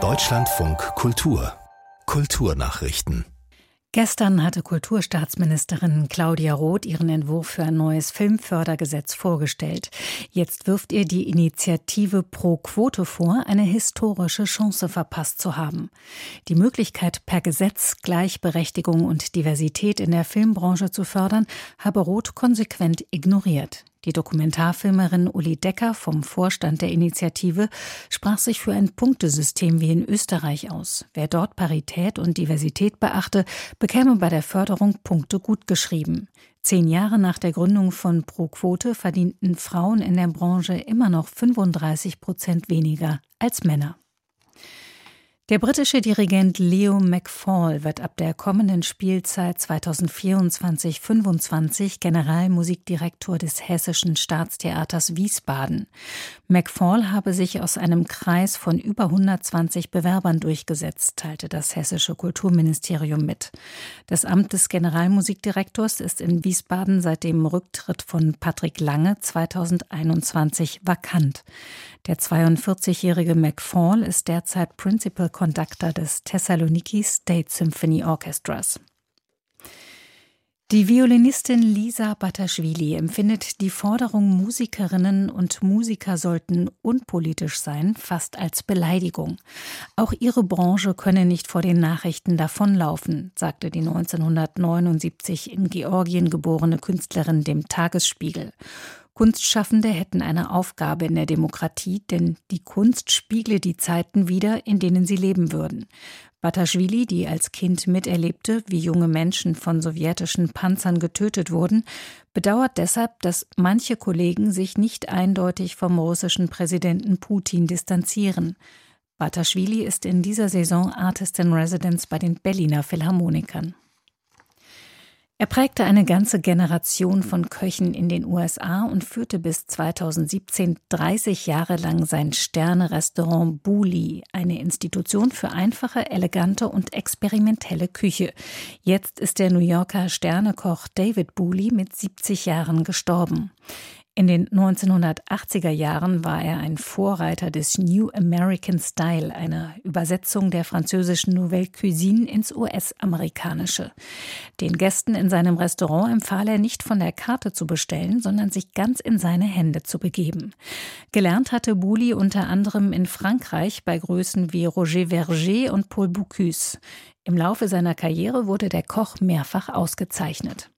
Deutschlandfunk Kultur Kulturnachrichten Gestern hatte Kulturstaatsministerin Claudia Roth ihren Entwurf für ein neues Filmfördergesetz vorgestellt. Jetzt wirft ihr die Initiative Pro Quote vor, eine historische Chance verpasst zu haben. Die Möglichkeit, per Gesetz Gleichberechtigung und Diversität in der Filmbranche zu fördern, habe Roth konsequent ignoriert. Die Dokumentarfilmerin Uli Decker vom Vorstand der Initiative sprach sich für ein Punktesystem wie in Österreich aus. Wer dort Parität und Diversität beachte, bekäme bei der Förderung Punkte gutgeschrieben. Zehn Jahre nach der Gründung von Pro Quote verdienten Frauen in der Branche immer noch 35 Prozent weniger als Männer. Der britische Dirigent Leo McFall wird ab der kommenden Spielzeit 2024-25 Generalmusikdirektor des Hessischen Staatstheaters Wiesbaden. McFall habe sich aus einem Kreis von über 120 Bewerbern durchgesetzt, teilte das Hessische Kulturministerium mit. Das Amt des Generalmusikdirektors ist in Wiesbaden seit dem Rücktritt von Patrick Lange 2021 vakant. Der 42-jährige McFall ist derzeit Principal Conductor des Thessaloniki State Symphony Orchestras. Die Violinistin Lisa Bataschwili empfindet die Forderung, Musikerinnen und Musiker sollten unpolitisch sein, fast als Beleidigung. Auch ihre Branche könne nicht vor den Nachrichten davonlaufen, sagte die 1979 in Georgien geborene Künstlerin dem Tagesspiegel. Kunstschaffende hätten eine Aufgabe in der Demokratie, denn die Kunst spiegle die Zeiten wider, in denen sie leben würden. Bataschwili, die als Kind miterlebte, wie junge Menschen von sowjetischen Panzern getötet wurden, bedauert deshalb, dass manche Kollegen sich nicht eindeutig vom russischen Präsidenten Putin distanzieren. Bataschwili ist in dieser Saison Artist in Residence bei den Berliner Philharmonikern. Er prägte eine ganze Generation von Köchen in den USA und führte bis 2017 30 Jahre lang sein Sterne-Restaurant Buli, eine Institution für einfache, elegante und experimentelle Küche. Jetzt ist der New Yorker Sternekoch David Buli mit 70 Jahren gestorben. In den 1980er Jahren war er ein Vorreiter des New American Style, einer Übersetzung der französischen Nouvelle Cuisine ins US-amerikanische. Den Gästen in seinem Restaurant empfahl er nicht von der Karte zu bestellen, sondern sich ganz in seine Hände zu begeben. Gelernt hatte Bouli unter anderem in Frankreich bei Größen wie Roger Verger und Paul Bocuse. Im Laufe seiner Karriere wurde der Koch mehrfach ausgezeichnet.